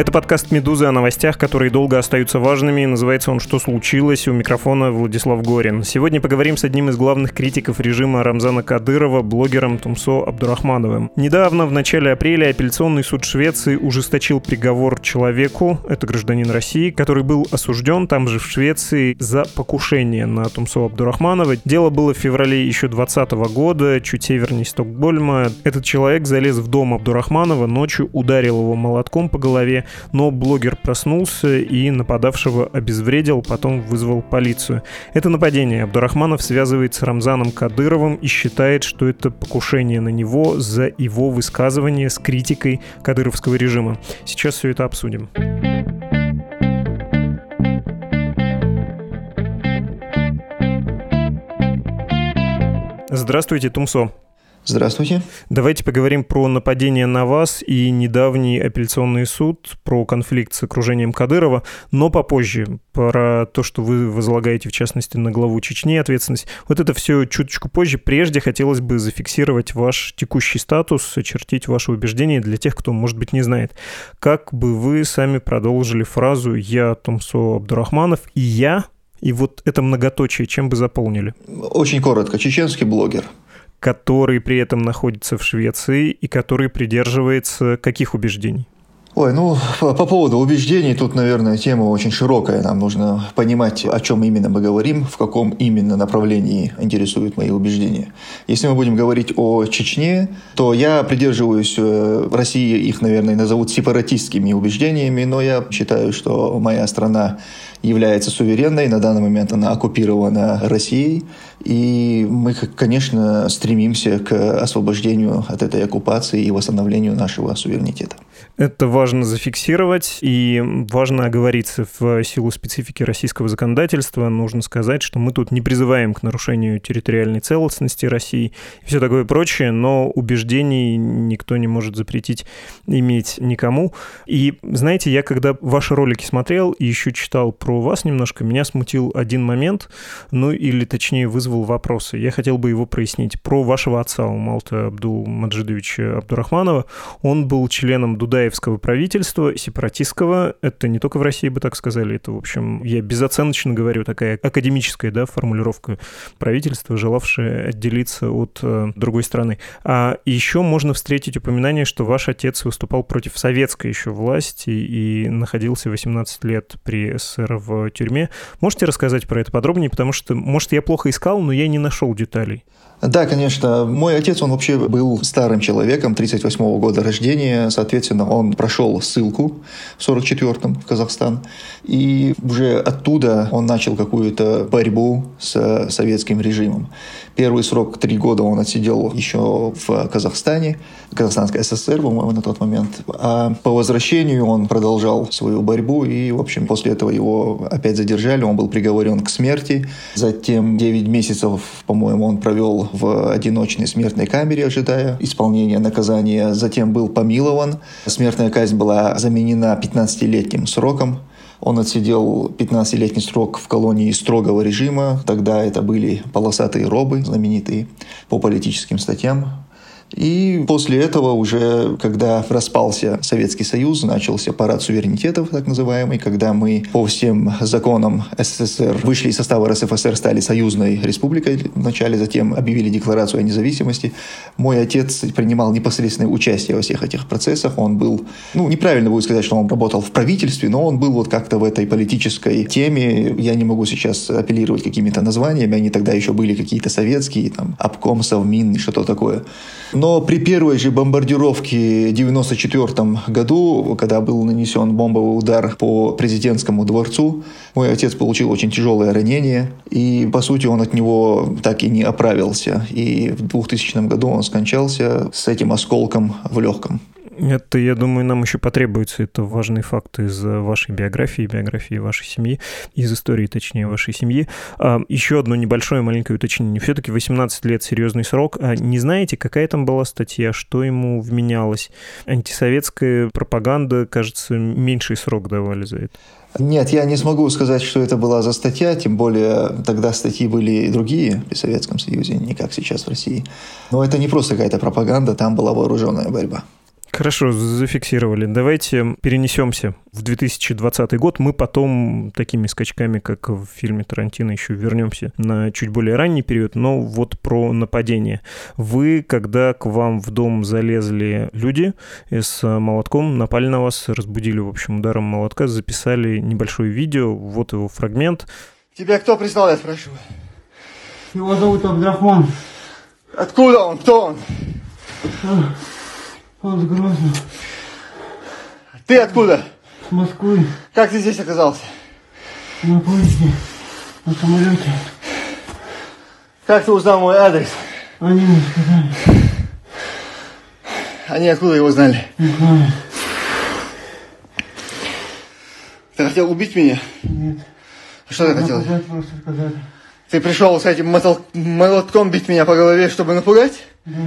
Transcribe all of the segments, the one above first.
Это подкаст «Медузы» о новостях, которые долго остаются важными. Называется он «Что случилось?» У микрофона Владислав Горин. Сегодня поговорим с одним из главных критиков режима Рамзана Кадырова, блогером Тумсо Абдурахмановым. Недавно, в начале апреля, апелляционный суд Швеции ужесточил приговор человеку, это гражданин России, который был осужден там же в Швеции за покушение на Тумсо Абдурахманова. Дело было в феврале еще 2020 года, чуть севернее Стокгольма. Этот человек залез в дом Абдурахманова, ночью ударил его молотком по голове, но блогер проснулся и нападавшего обезвредил, потом вызвал полицию. Это нападение Абдурахманов связывает с Рамзаном Кадыровым и считает, что это покушение на него за его высказывание с критикой кадыровского режима. Сейчас все это обсудим. Здравствуйте, Тумсо. Здравствуйте. Давайте поговорим про нападение на вас и недавний апелляционный суд, про конфликт с окружением Кадырова, но попозже, про то, что вы возлагаете, в частности, на главу Чечни ответственность. Вот это все чуточку позже. Прежде хотелось бы зафиксировать ваш текущий статус, очертить ваши убеждения для тех, кто, может быть, не знает. Как бы вы сами продолжили фразу «Я Томсо Абдурахманов» и «Я» и вот это многоточие чем бы заполнили? Очень коротко. Чеченский блогер который при этом находится в Швеции и который придерживается каких убеждений? Ой, ну, по, по поводу убеждений, тут, наверное, тема очень широкая. Нам нужно понимать, о чем именно мы говорим, в каком именно направлении интересуют мои убеждения. Если мы будем говорить о Чечне, то я придерживаюсь, э, в России их, наверное, назовут сепаратистскими убеждениями, но я считаю, что моя страна является суверенной, на данный момент она оккупирована Россией, и мы, конечно, стремимся к освобождению от этой оккупации и восстановлению нашего суверенитета. Это важно зафиксировать и важно оговориться в силу специфики российского законодательства. Нужно сказать, что мы тут не призываем к нарушению территориальной целостности России и все такое прочее, но убеждений никто не может запретить иметь никому. И знаете, я когда ваши ролики смотрел и еще читал про вас немножко, меня смутил один момент, ну или точнее вызвал вопросы. Я хотел бы его прояснить. Про вашего отца, Умалта Абдул Маджидовича Абдурахманова. Он был членом Дудаев Дудаевского правительства, сепаратистского. Это не только в России бы так сказали, это, в общем, я безоценочно говорю, такая академическая да, формулировка правительства, желавшее отделиться от э, другой страны. А еще можно встретить упоминание, что ваш отец выступал против советской еще власти и находился 18 лет при СССР в тюрьме. Можете рассказать про это подробнее, потому что, может, я плохо искал, но я не нашел деталей. Да, конечно. Мой отец, он вообще был старым человеком, 38 -го года рождения. Соответственно, он прошел ссылку в 44-м в Казахстан. И уже оттуда он начал какую-то борьбу с советским режимом. Первый срок, три года, он отсидел еще в Казахстане, Казахстанской ССР, по-моему, на тот момент. А по возвращению он продолжал свою борьбу, и, в общем, после этого его опять задержали, он был приговорен к смерти. Затем 9 месяцев, по-моему, он провел в одиночной смертной камере, ожидая исполнения наказания. Затем был помилован. Смертная казнь была заменена 15-летним сроком. Он отсидел 15-летний срок в колонии строгого режима. Тогда это были полосатые робы, знаменитые по политическим статьям. И после этого уже, когда распался Советский Союз, начался парад суверенитетов, так называемый, когда мы по всем законам СССР вышли из состава РСФСР, стали союзной республикой вначале, затем объявили декларацию о независимости. Мой отец принимал непосредственное участие во всех этих процессах. Он был, ну, неправильно будет сказать, что он работал в правительстве, но он был вот как-то в этой политической теме. Я не могу сейчас апеллировать какими-то названиями, они тогда еще были какие-то советские, там, обком, совмин, что-то такое. Но при первой же бомбардировке в 1994 году, когда был нанесен бомбовый удар по президентскому дворцу, мой отец получил очень тяжелое ранение, и, по сути, он от него так и не оправился. И в 2000 году он скончался с этим осколком в легком. Это, я думаю, нам еще потребуется. Это важный факт из вашей биографии, биографии вашей семьи, из истории, точнее, вашей семьи. А, еще одно небольшое маленькое уточнение. Все-таки 18 лет серьезный срок. А не знаете, какая там была статья, что ему вменялось? Антисоветская пропаганда, кажется, меньший срок давали за это. Нет, я не смогу сказать, что это была за статья, тем более тогда статьи были и другие при Советском Союзе, не как сейчас в России. Но это не просто какая-то пропаганда, там была вооруженная борьба. Хорошо, зафиксировали. Давайте перенесемся в 2020 год. Мы потом такими скачками, как в фильме Тарантино, еще вернемся на чуть более ранний период, но вот про нападение. Вы, когда к вам в дом залезли люди с молотком, напали на вас, разбудили, в общем, ударом молотка, записали небольшое видео, вот его фрагмент. Тебя кто прислал, я спрашиваю? Его зовут Абдрахман. Откуда он? Кто он? Он с Грозного. Ты откуда? С Москвы. Как ты здесь оказался? На поезде. На самолете. Как ты узнал мой адрес? Они мне сказали. Они откуда его знали? Не знаю. Ты хотел убить меня? Нет. Что ты хотел? Напугать просто сказали. Ты пришел с этим молотком бить меня по голове, чтобы напугать? Да.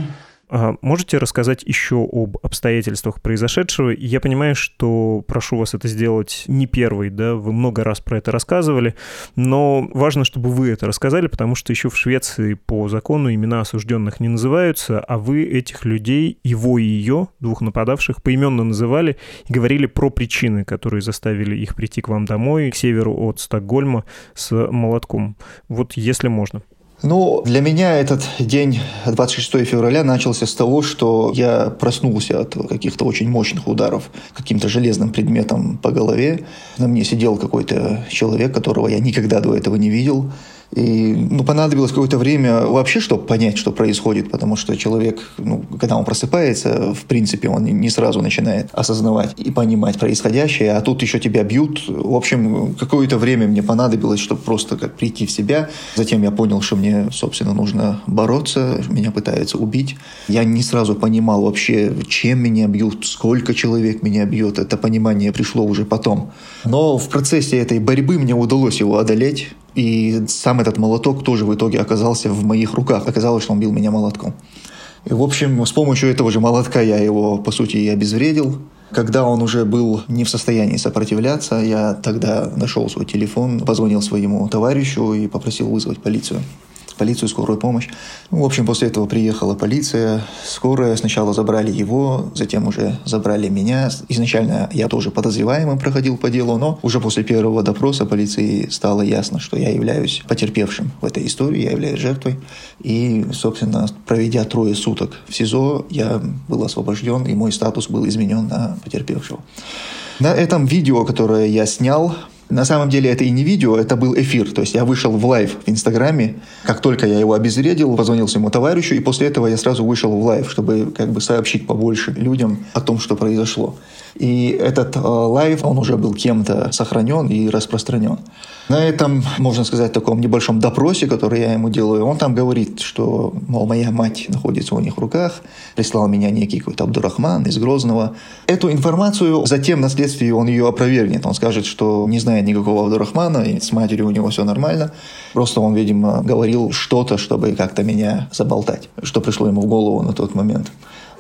А Можете рассказать еще об обстоятельствах произошедшего? Я понимаю, что прошу вас это сделать не первый, да, вы много раз про это рассказывали, но важно, чтобы вы это рассказали, потому что еще в Швеции по закону имена осужденных не называются, а вы этих людей, его и ее, двух нападавших, поименно называли и говорили про причины, которые заставили их прийти к вам домой, к северу от Стокгольма с молотком. Вот если можно. Ну, для меня этот день, 26 февраля, начался с того, что я проснулся от каких-то очень мощных ударов каким-то железным предметом по голове. На мне сидел какой-то человек, которого я никогда до этого не видел. И ну, понадобилось какое-то время вообще, чтобы понять, что происходит, потому что человек, ну, когда он просыпается, в принципе, он не сразу начинает осознавать и понимать происходящее, а тут еще тебя бьют. В общем, какое-то время мне понадобилось, чтобы просто как прийти в себя. Затем я понял, что мне, собственно, нужно бороться, меня пытаются убить. Я не сразу понимал вообще, чем меня бьют, сколько человек меня бьет. Это понимание пришло уже потом. Но в процессе этой борьбы мне удалось его одолеть. И сам этот молоток тоже в итоге оказался в моих руках. Оказалось, что он бил меня молотком. И, в общем, с помощью этого же молотка я его, по сути, и обезвредил. Когда он уже был не в состоянии сопротивляться, я тогда нашел свой телефон, позвонил своему товарищу и попросил вызвать полицию полицию, скорую помощь. Ну, в общем, после этого приехала полиция, скорая. Сначала забрали его, затем уже забрали меня. Изначально я тоже подозреваемым проходил по делу, но уже после первого допроса полиции стало ясно, что я являюсь потерпевшим в этой истории, я являюсь жертвой. И, собственно, проведя трое суток в СИЗО, я был освобожден, и мой статус был изменен на потерпевшего. На этом видео, которое я снял, на самом деле это и не видео, это был эфир. То есть я вышел в live в Инстаграме. Как только я его обезвредил, позвонил своему товарищу, и после этого я сразу вышел в live, чтобы как бы сообщить побольше людям о том, что произошло. И этот э, live, он уже был кем-то сохранен и распространен. На этом, можно сказать, таком небольшом допросе, который я ему делаю, он там говорит, что, мол, моя мать находится у них в руках, прислал меня некий какой-то Абдурахман из Грозного. Эту информацию затем на следствии он ее опровергнет. Он скажет, что не знает никакого Абдурахмана, и с матерью у него все нормально. Просто он, видимо, говорил что-то, чтобы как-то меня заболтать, что пришло ему в голову на тот момент.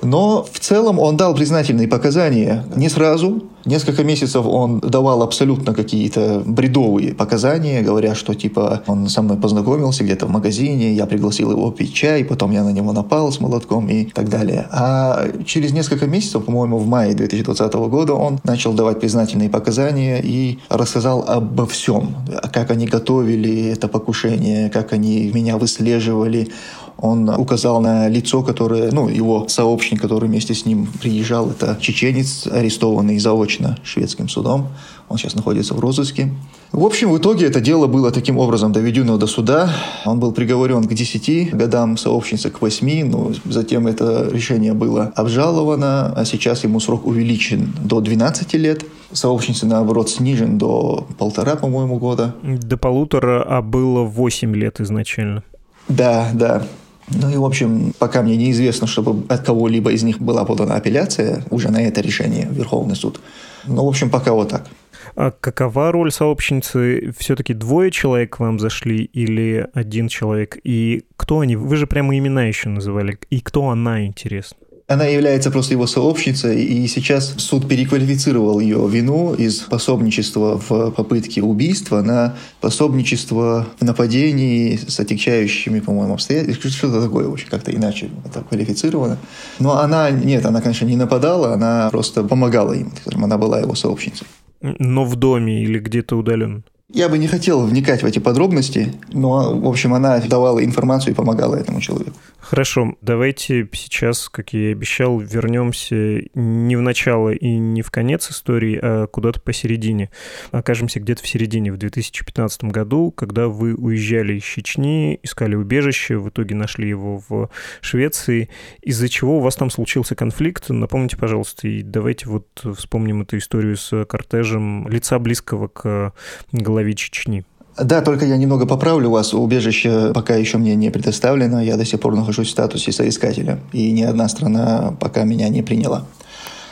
Но в целом он дал признательные показания не сразу. Несколько месяцев он давал абсолютно какие-то бредовые показания, говоря, что типа он со мной познакомился где-то в магазине, я пригласил его пить чай, потом я на него напал с молотком и так далее. А через несколько месяцев, по-моему, в мае 2020 года он начал давать признательные показания и рассказал обо всем, как они готовили это покушение, как они меня выслеживали, он указал на лицо, которое, ну, его сообщник, который вместе с ним приезжал, это чеченец, арестованный заочно шведским судом. Он сейчас находится в розыске. В общем, в итоге это дело было таким образом доведено до суда. Он был приговорен к 10 годам, сообщница к 8, но затем это решение было обжаловано, а сейчас ему срок увеличен до 12 лет. Сообщница, наоборот, снижен до полтора, по-моему, года. До полутора, а было 8 лет изначально. Да, да. Ну и, в общем, пока мне неизвестно, чтобы от кого-либо из них была подана апелляция уже на это решение Верховный суд. Ну, в общем, пока вот так. А какова роль сообщницы? Все-таки двое человек к вам зашли или один человек? И кто они? Вы же прямо имена еще называли. И кто она, интересно? Она является просто его сообщницей, и сейчас суд переквалифицировал ее вину из пособничества в попытке убийства на пособничество в нападении с отягчающими, по-моему, обстоятельствами. Что-то такое, вообще как-то иначе это квалифицировано. Но она, нет, она, конечно, не нападала, она просто помогала им. Она была его сообщницей. Но в доме или где-то удаленно? Я бы не хотел вникать в эти подробности, но, в общем, она давала информацию и помогала этому человеку. Хорошо, давайте сейчас, как я и обещал, вернемся не в начало и не в конец истории, а куда-то посередине. Окажемся где-то в середине, в 2015 году, когда вы уезжали из Чечни, искали убежище, в итоге нашли его в Швеции. Из-за чего у вас там случился конфликт? Напомните, пожалуйста, и давайте вот вспомним эту историю с кортежем лица близкого к главе Чечни. Да, только я немного поправлю вас. Убежище пока еще мне не предоставлено. Я до сих пор нахожусь в статусе соискателя. И ни одна страна пока меня не приняла.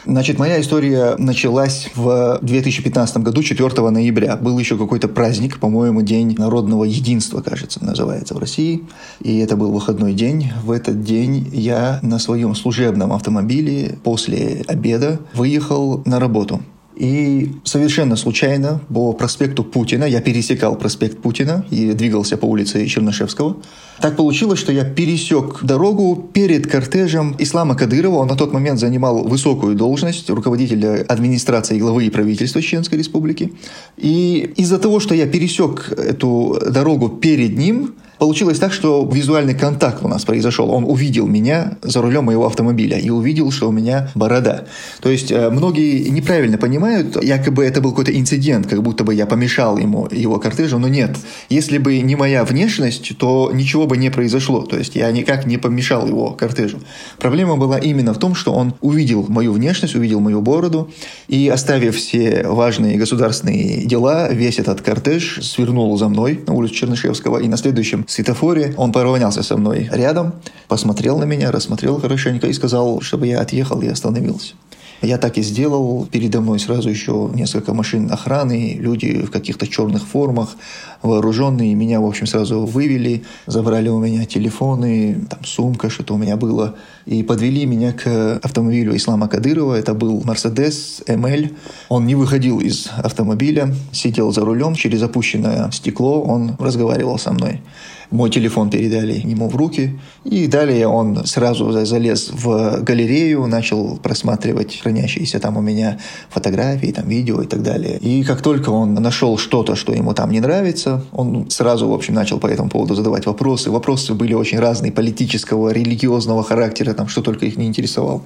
Значит, моя история началась в 2015 году, 4 ноября. Был еще какой-то праздник, по-моему, День народного единства, кажется, называется в России. И это был выходной день. В этот день я на своем служебном автомобиле после обеда выехал на работу. И совершенно случайно по проспекту Путина, я пересекал проспект Путина и двигался по улице Чернышевского. Так получилось, что я пересек дорогу перед кортежем Ислама Кадырова. Он на тот момент занимал высокую должность руководителя администрации главы и правительства Чеченской Республики. И из-за того, что я пересек эту дорогу перед ним, Получилось так, что визуальный контакт у нас произошел. Он увидел меня за рулем моего автомобиля и увидел, что у меня борода. То есть э, многие неправильно понимают, якобы это был какой-то инцидент, как будто бы я помешал ему, его кортежу, но нет. Если бы не моя внешность, то ничего бы не произошло. То есть я никак не помешал его кортежу. Проблема была именно в том, что он увидел мою внешность, увидел мою бороду и, оставив все важные государственные дела, весь этот кортеж свернул за мной на улицу Чернышевского и на следующем светофоре. Он поравнялся со мной рядом, посмотрел на меня, рассмотрел хорошенько и сказал, чтобы я отъехал и остановился. Я так и сделал. Передо мной сразу еще несколько машин охраны, люди в каких-то черных формах, вооруженные. Меня, в общем, сразу вывели, забрали у меня телефоны, там сумка, что-то у меня было, и подвели меня к автомобилю Ислама Кадырова. Это был Mercedes ML. Он не выходил из автомобиля, сидел за рулем, через опущенное стекло он разговаривал со мной. Мой телефон передали ему в руки. И далее он сразу залез в галерею, начал просматривать хранящиеся там у меня фотографии, там видео и так далее. И как только он нашел что-то, что ему там не нравится, он сразу, в общем, начал по этому поводу задавать вопросы. Вопросы были очень разные, политического, религиозного характера, там что только их не интересовал.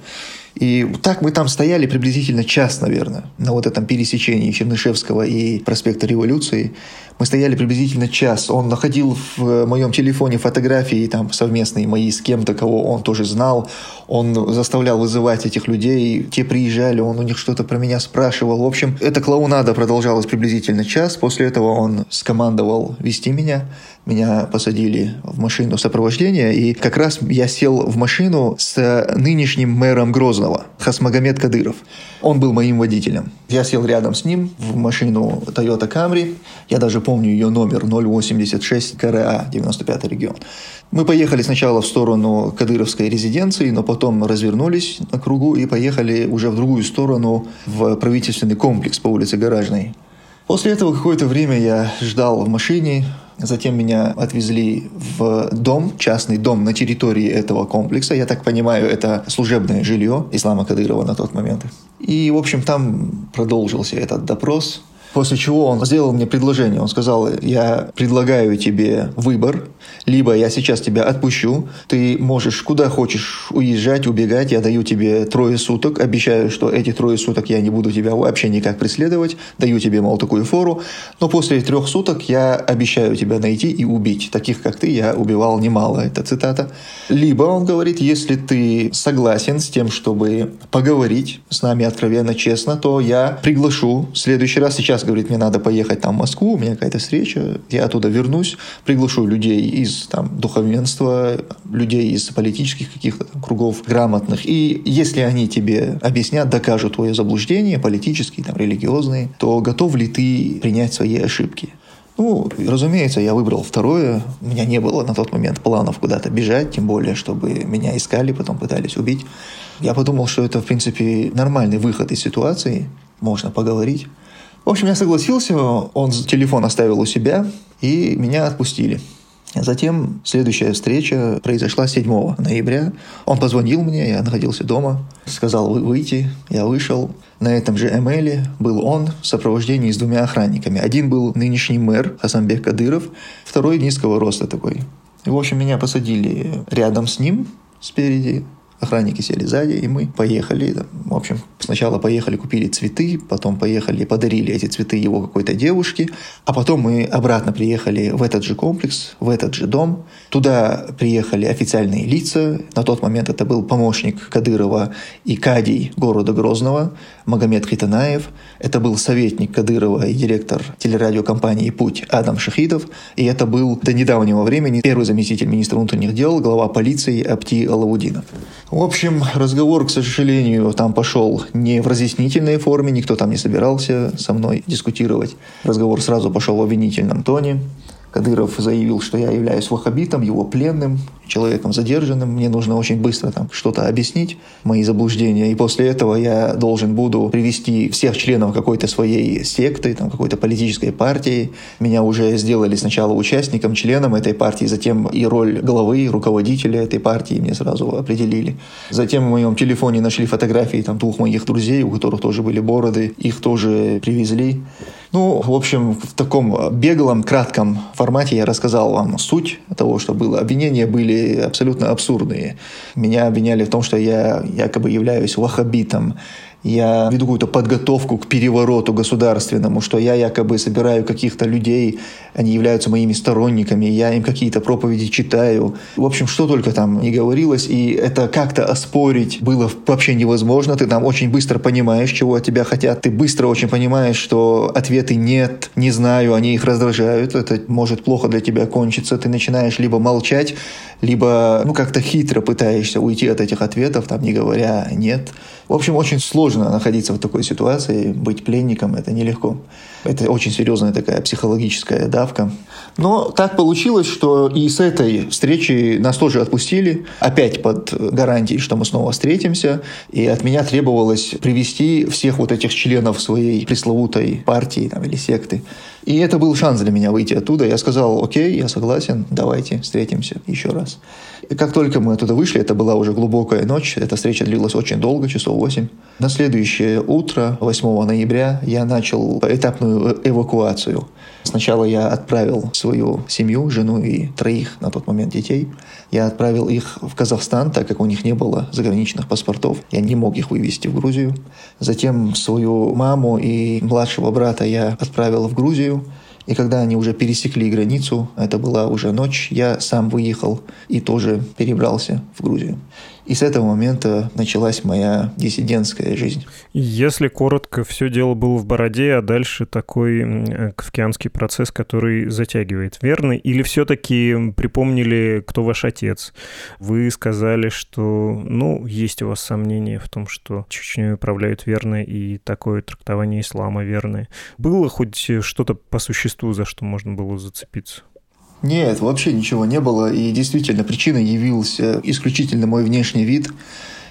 И так мы там стояли приблизительно час, наверное, на вот этом пересечении Чернышевского и проспекта Революции. Мы стояли приблизительно час. Он находил в моем телефоне фотографии там совместные мои с кем-то, кого он тоже знал. Он заставлял вызывать этих людей. Те приезжали, он у них что-то про меня спрашивал. В общем, эта клоунада продолжалась приблизительно час. После этого он скомандовал вести меня. Меня посадили в машину сопровождения, и как раз я сел в машину с нынешним мэром Грозного, Хасмагомед Кадыров. Он был моим водителем. Я сел рядом с ним в машину Toyota Camry. Я даже помню ее номер 086 КРА, 95 регион. Мы поехали сначала в сторону Кадыровской резиденции, но потом развернулись на кругу и поехали уже в другую сторону, в правительственный комплекс по улице Гаражной. После этого какое-то время я ждал в машине, Затем меня отвезли в дом, частный дом на территории этого комплекса. Я так понимаю, это служебное жилье Ислама Кадырова на тот момент. И, в общем, там продолжился этот допрос. После чего он сделал мне предложение. Он сказал, я предлагаю тебе выбор. Либо я сейчас тебя отпущу, ты можешь куда хочешь уезжать, убегать, я даю тебе трое суток, обещаю, что эти трое суток я не буду тебя вообще никак преследовать, даю тебе, мол, такую фору, но после трех суток я обещаю тебя найти и убить. Таких, как ты, я убивал немало, это цитата. Либо, он говорит, если ты согласен с тем, чтобы поговорить с нами откровенно, честно, то я приглашу в следующий раз, сейчас говорит, мне надо поехать там в Москву, у меня какая-то встреча, я оттуда вернусь, приглашу людей из там, духовенства, людей из политических каких-то кругов грамотных. И если они тебе объяснят, докажут твое заблуждение, политические, там, религиозные, то готов ли ты принять свои ошибки? Ну, разумеется, я выбрал второе. У меня не было на тот момент планов куда-то бежать, тем более, чтобы меня искали, потом пытались убить. Я подумал, что это, в принципе, нормальный выход из ситуации, можно поговорить. В общем, я согласился, он телефон оставил у себя, и меня отпустили. Затем следующая встреча произошла 7 ноября. Он позвонил мне, я находился дома, сказал выйти, я вышел. На этом же эмейле был он в сопровождении с двумя охранниками. Один был нынешний мэр Хасанбек Кадыров, второй низкого роста такой. И, в общем, меня посадили рядом с ним, спереди, Охранники сели сзади, и мы поехали. В общем, сначала поехали, купили цветы, потом поехали, подарили эти цветы его какой-то девушке, а потом мы обратно приехали в этот же комплекс, в этот же дом. Туда приехали официальные лица. На тот момент это был помощник Кадырова и Кадий города Грозного, Магомед Хитанаев. Это был советник Кадырова и директор телерадиокомпании «Путь» Адам Шахидов. И это был до недавнего времени первый заместитель министра внутренних дел, глава полиции Апти Алаудинов. В общем, разговор, к сожалению, там пошел не в разъяснительной форме, никто там не собирался со мной дискутировать. Разговор сразу пошел в обвинительном тоне. Кадыров заявил, что я являюсь ваххабитом, его пленным, человеком задержанным. Мне нужно очень быстро там что-то объяснить, мои заблуждения. И после этого я должен буду привести всех членов какой-то своей секты, там, какой-то политической партии. Меня уже сделали сначала участником, членом этой партии, затем и роль главы, руководителя этой партии мне сразу определили. Затем в моем телефоне нашли фотографии там, двух моих друзей, у которых тоже были бороды. Их тоже привезли. Ну, в общем, в таком беглом, кратком формате я рассказал вам суть того, что было. Обвинения были абсолютно абсурдные. Меня обвиняли в том, что я якобы являюсь ваххабитом, я веду какую-то подготовку к перевороту государственному, что я якобы собираю каких-то людей, они являются моими сторонниками, я им какие-то проповеди читаю. В общем, что только там не говорилось, и это как-то оспорить было вообще невозможно. Ты там очень быстро понимаешь, чего от тебя хотят. Ты быстро очень понимаешь, что ответы нет, не знаю, они их раздражают, это может плохо для тебя кончиться. Ты начинаешь либо молчать, либо ну как-то хитро пытаешься уйти от этих ответов, там не говоря нет. В общем, очень сложно находиться в такой ситуации, быть пленником – это нелегко. Это очень серьезная такая психологическая давка. Но так получилось, что и с этой встречи нас тоже отпустили, опять под гарантией, что мы снова встретимся, и от меня требовалось привести всех вот этих членов своей пресловутой партии там, или секты. И это был шанс для меня выйти оттуда. Я сказал, окей, я согласен, давайте встретимся еще раз. И как только мы оттуда вышли, это была уже глубокая ночь, эта встреча длилась очень долго, часов 8. На следующее утро, 8 ноября, я начал этапную эвакуацию. Сначала я отправил свою семью, жену и троих на тот момент детей. Я отправил их в Казахстан, так как у них не было заграничных паспортов. Я не мог их вывести в Грузию. Затем свою маму и младшего брата я отправил в Грузию. И когда они уже пересекли границу, это была уже ночь, я сам выехал и тоже перебрался в Грузию. И с этого момента началась моя диссидентская жизнь. Если коротко, все дело было в бороде, а дальше такой кавкианский процесс, который затягивает, верно? Или все-таки припомнили, кто ваш отец? Вы сказали, что, ну, есть у вас сомнения в том, что Чечней управляют верно и такое трактование ислама верное. Было хоть что-то по существу, за что можно было зацепиться? Нет, вообще ничего не было. И действительно, причиной явился исключительно мой внешний вид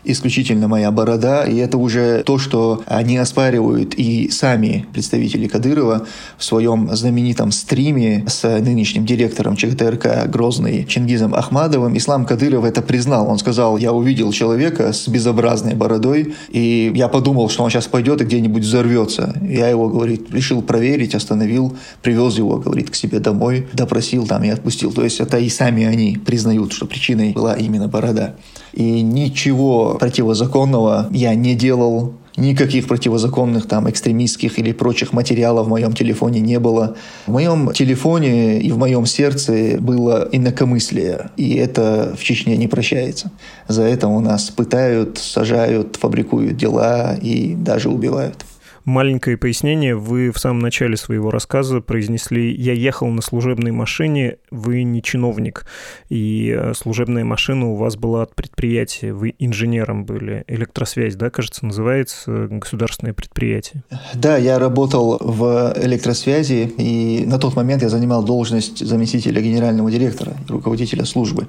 исключительно моя борода, и это уже то, что они оспаривают и сами представители Кадырова в своем знаменитом стриме с нынешним директором ЧГТРК Грозный Чингизом Ахмадовым. Ислам Кадыров это признал. Он сказал, я увидел человека с безобразной бородой, и я подумал, что он сейчас пойдет и где-нибудь взорвется. Я его, говорит, решил проверить, остановил, привез его, говорит, к себе домой, допросил там и отпустил. То есть это и сами они признают, что причиной была именно борода. И ничего противозаконного я не делал, Никаких противозаконных там экстремистских или прочих материалов в моем телефоне не было. В моем телефоне и в моем сердце было инакомыслие, и это в Чечне не прощается. За это у нас пытают, сажают, фабрикуют дела и даже убивают. Маленькое пояснение. Вы в самом начале своего рассказа произнесли «Я ехал на служебной машине, вы не чиновник, и э, служебная машина у вас была от предприятия, вы инженером были. Электросвязь, да, кажется, называется государственное предприятие?» Да, я работал в электросвязи, и на тот момент я занимал должность заместителя генерального директора, руководителя службы.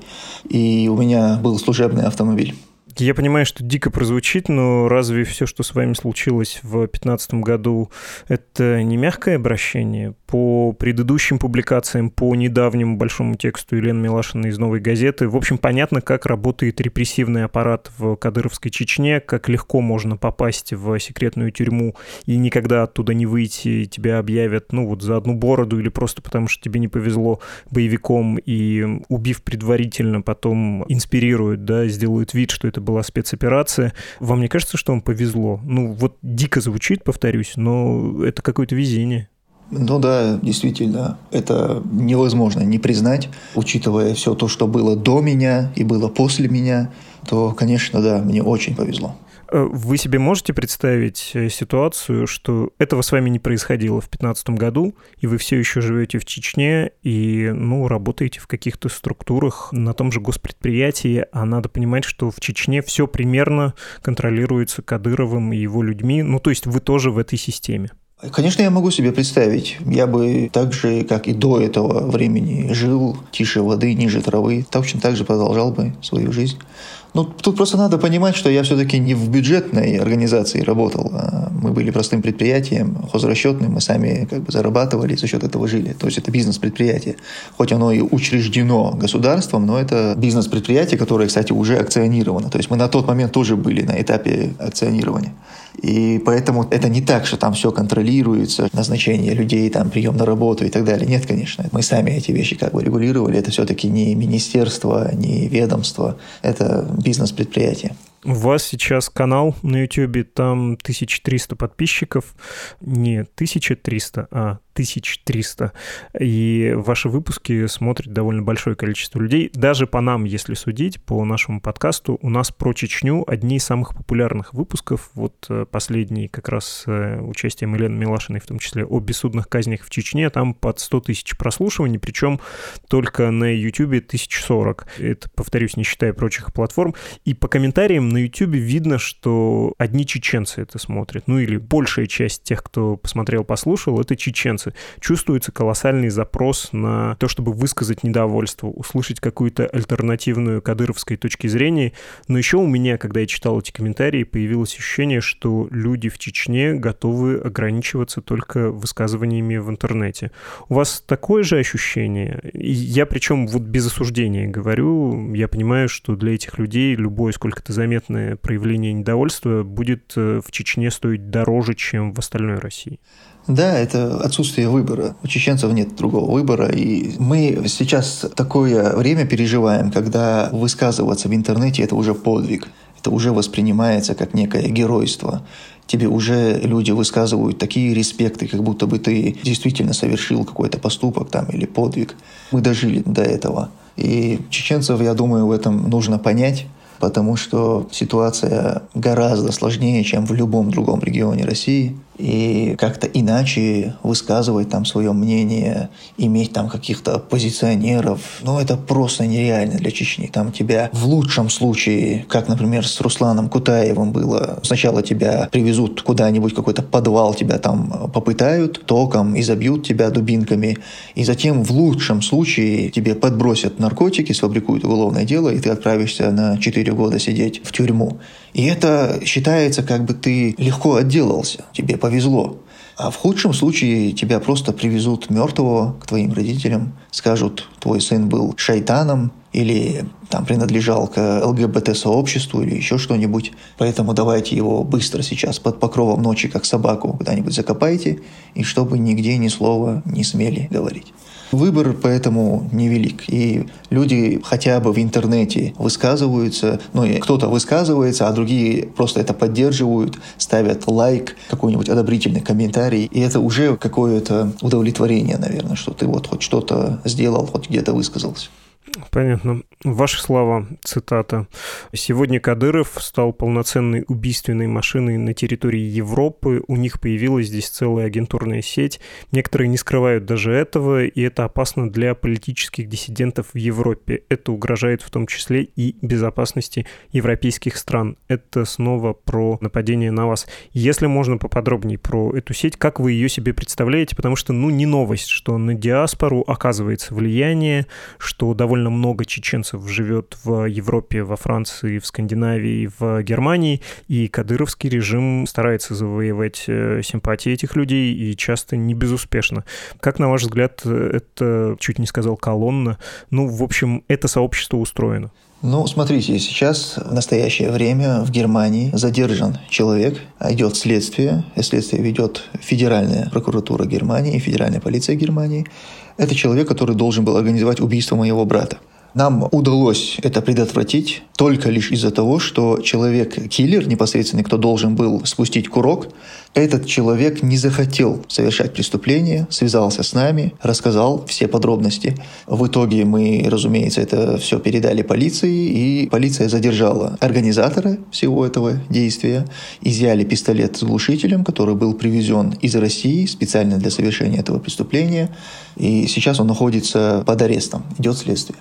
И у меня был служебный автомобиль. Я понимаю, что дико прозвучит, но разве все, что с вами случилось в 2015 году, это не мягкое обращение? По предыдущим публикациям, по недавнему большому тексту Елены Милашиной из «Новой газеты», в общем, понятно, как работает репрессивный аппарат в Кадыровской Чечне, как легко можно попасть в секретную тюрьму и никогда оттуда не выйти, тебя объявят, ну, вот за одну бороду или просто потому, что тебе не повезло боевиком и, убив предварительно, потом инспирируют, да, сделают вид, что это была спецоперация. Вам не кажется, что вам повезло? Ну, вот дико звучит, повторюсь, но это какое-то везение. Ну да, действительно, это невозможно не признать, учитывая все то, что было до меня и было после меня, то, конечно, да, мне очень повезло. Э, вы себе можете представить э, ситуацию, что этого с вами не происходило в 2015 году, и вы все еще живете в Чечне и, ну, работаете в каких-то структурах на том же госпредприятии, а надо понимать, что в Чечне все примерно контролируется Кадыровым и его людьми, ну, то есть вы тоже в этой системе. Конечно, я могу себе представить. Я бы так же, как и до этого времени, жил тише воды, ниже травы, точно так же продолжал бы свою жизнь. Ну, тут просто надо понимать, что я все-таки не в бюджетной организации работал. А мы были простым предприятием, хозрасчетным, мы сами как бы зарабатывали, за счет этого жили. То есть это бизнес-предприятие. Хоть оно и учреждено государством, но это бизнес-предприятие, которое, кстати, уже акционировано. То есть мы на тот момент тоже были на этапе акционирования. И поэтому это не так, что там все контролируется, назначение людей, там, прием на работу и так далее. Нет, конечно. Мы сами эти вещи как бы регулировали. Это все-таки не министерство, не ведомство. Это бизнес-предприятие. У вас сейчас канал на YouTube, там 1300 подписчиков. Не 1300, а 1300. И ваши выпуски смотрит довольно большое количество людей. Даже по нам, если судить, по нашему подкасту, у нас про Чечню одни из самых популярных выпусков. Вот э, последний как раз э, участием Елены Милашиной, в том числе о бессудных казнях в Чечне. Там под 100 тысяч прослушиваний, причем только на YouTube 1040. Это, повторюсь, не считая прочих платформ. И по комментариям на YouTube видно, что одни чеченцы это смотрят. Ну или большая часть тех, кто посмотрел, послушал, это чеченцы чувствуется. Чувствуется колоссальный запрос на то, чтобы высказать недовольство, услышать какую-то альтернативную кадыровской точки зрения. Но еще у меня, когда я читал эти комментарии, появилось ощущение, что люди в Чечне готовы ограничиваться только высказываниями в интернете. У вас такое же ощущение? Я причем вот без осуждения говорю, я понимаю, что для этих людей любое сколько-то заметное проявление недовольства будет э, в Чечне стоить дороже, чем в остальной России. Да, это отсутствие выбора. У чеченцев нет другого выбора. И мы сейчас такое время переживаем, когда высказываться в интернете – это уже подвиг. Это уже воспринимается как некое геройство. Тебе уже люди высказывают такие респекты, как будто бы ты действительно совершил какой-то поступок там или подвиг. Мы дожили до этого. И чеченцев, я думаю, в этом нужно понять, потому что ситуация гораздо сложнее, чем в любом другом регионе России и как-то иначе высказывать там свое мнение, иметь там каких-то позиционеров, ну это просто нереально для Чечни. Там тебя в лучшем случае, как, например, с Русланом Кутаевым было, сначала тебя привезут куда-нибудь, какой-то подвал, тебя там попытают током и забьют тебя дубинками, и затем в лучшем случае тебе подбросят наркотики, сфабрикуют уголовное дело, и ты отправишься на 4 года сидеть в тюрьму. И это считается, как бы ты легко отделался, тебе повезло. А в худшем случае тебя просто привезут мертвого к твоим родителям, скажут, твой сын был шайтаном или там принадлежал к ЛГБТ-сообществу или еще что-нибудь. Поэтому давайте его быстро сейчас под покровом ночи, как собаку, куда-нибудь закопайте, и чтобы нигде ни слова не смели говорить. Выбор поэтому невелик. И люди хотя бы в интернете высказываются, ну и кто-то высказывается, а другие просто это поддерживают, ставят лайк, какой-нибудь одобрительный комментарий. И это уже какое-то удовлетворение, наверное, что ты вот хоть что-то сделал, хоть где-то высказался. Понятно. Ваши слова, цитата. «Сегодня Кадыров стал полноценной убийственной машиной на территории Европы. У них появилась здесь целая агентурная сеть. Некоторые не скрывают даже этого, и это опасно для политических диссидентов в Европе. Это угрожает в том числе и безопасности европейских стран. Это снова про нападение на вас. Если можно поподробнее про эту сеть, как вы ее себе представляете? Потому что, ну, не новость, что на диаспору оказывается влияние, что довольно много чеченцев чеченцев живет в Европе, во Франции, в Скандинавии, в Германии, и кадыровский режим старается завоевать э, симпатии этих людей, и часто не безуспешно. Как, на ваш взгляд, это, чуть не сказал, колонна, ну, в общем, это сообщество устроено? Ну, смотрите, сейчас в настоящее время в Германии задержан человек, идет следствие, и следствие ведет Федеральная прокуратура Германии, Федеральная полиция Германии. Это человек, который должен был организовать убийство моего брата. Нам удалось это предотвратить только лишь из-за того, что человек-киллер, непосредственно кто должен был спустить курок, этот человек не захотел совершать преступление, связался с нами, рассказал все подробности. В итоге мы, разумеется, это все передали полиции, и полиция задержала организатора всего этого действия, изъяли пистолет с глушителем, который был привезен из России специально для совершения этого преступления, и сейчас он находится под арестом, идет следствие.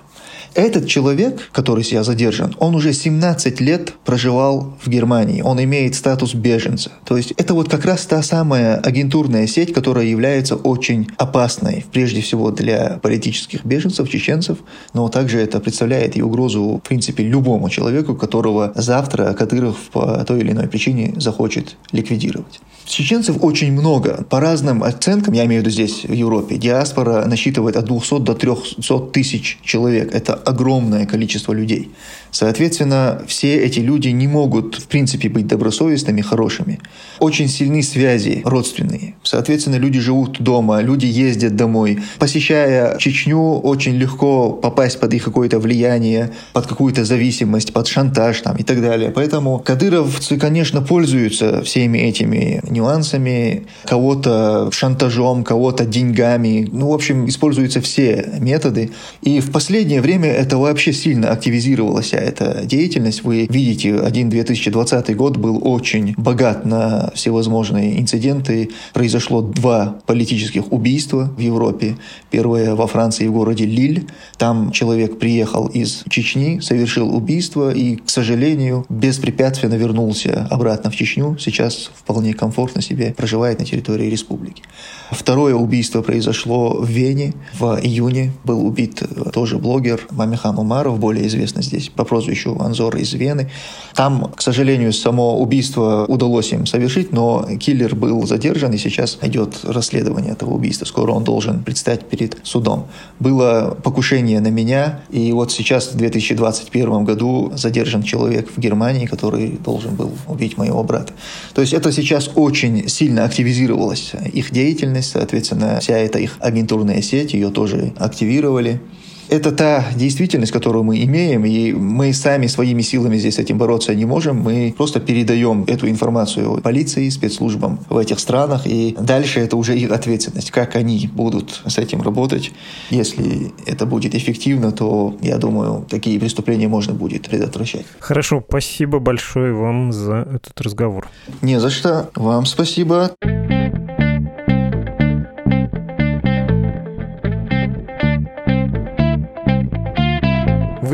Этот человек, который сейчас задержан, он уже 17 лет проживал в Германии. Он имеет статус беженца. То есть это вот как раз та самая агентурная сеть, которая является очень опасной, прежде всего для политических беженцев, чеченцев, но также это представляет и угрозу, в принципе, любому человеку, которого завтра Кадыров по той или иной причине захочет ликвидировать. Чеченцев очень много. По разным оценкам, я имею в виду здесь, в Европе, диаспора насчитывает от 200 до 300 тысяч человек. Это огромное количество людей. Соответственно, все эти люди не могут, в принципе, быть добросовестными, хорошими. Очень сильны связи родственные. Соответственно, люди живут дома, люди ездят домой. Посещая Чечню, очень легко попасть под их какое-то влияние, под какую-то зависимость, под шантаж там, и так далее. Поэтому кадыровцы, конечно, пользуются всеми этими нюансами, кого-то шантажом, кого-то деньгами. Ну, в общем, используются все методы. И в последнее время это вообще сильно активизировалась вся эта деятельность. Вы видите, один 2020 год был очень богат на всевозможные инциденты. Произошло два политических убийства в Европе. Первое во Франции в городе Лиль. Там человек приехал из Чечни, совершил убийство и, к сожалению, беспрепятственно вернулся обратно в Чечню. Сейчас вполне комфортно себе проживает на территории республики. Второе убийство произошло в Вене. В июне был убит э, тоже блогер Мамихан Умаров, более известный здесь по прозвищу Анзор из Вены. Там, к сожалению, само убийство удалось им совершить, но киллер был задержан, и сейчас идет расследование этого убийства. Скоро он должен предстать перед судом. Было покушение на меня, и вот сейчас в 2021 году задержан человек в Германии, который должен был убить моего брата. То есть это сейчас очень сильно активизировалась их деятельность, соответственно, вся эта их агентурная сеть, ее тоже активировали. Это та действительность, которую мы имеем, и мы сами своими силами здесь с этим бороться не можем. Мы просто передаем эту информацию полиции, спецслужбам в этих странах, и дальше это уже их ответственность, как они будут с этим работать. Если это будет эффективно, то, я думаю, такие преступления можно будет предотвращать. Хорошо, спасибо большое вам за этот разговор. Не за что. Вам спасибо.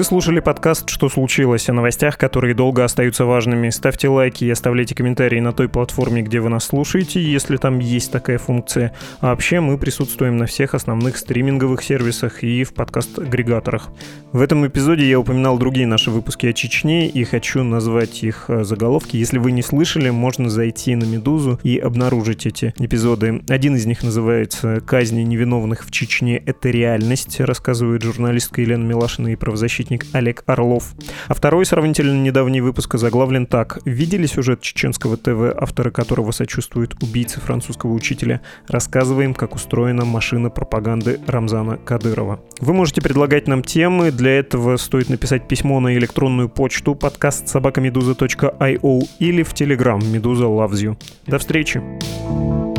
Вы слушали подкаст «Что случилось?» о новостях, которые долго остаются важными. Ставьте лайки и оставляйте комментарии на той платформе, где вы нас слушаете, если там есть такая функция. А вообще мы присутствуем на всех основных стриминговых сервисах и в подкаст-агрегаторах. В этом эпизоде я упоминал другие наши выпуски о Чечне и хочу назвать их э, заголовки. Если вы не слышали, можно зайти на «Медузу» и обнаружить эти эпизоды. Один из них называется «Казни невиновных в Чечне – это реальность», рассказывает журналистка Елена Милашина и правозащитник защитник Олег Орлов. А второй сравнительно недавний выпуск заглавлен так. Видели сюжет чеченского ТВ, авторы которого сочувствуют убийце французского учителя? Рассказываем, как устроена машина пропаганды Рамзана Кадырова. Вы можете предлагать нам темы. Для этого стоит написать письмо на электронную почту подкаст собакамедуза.io или в Telegram Медуза Loves You. До встречи! thank you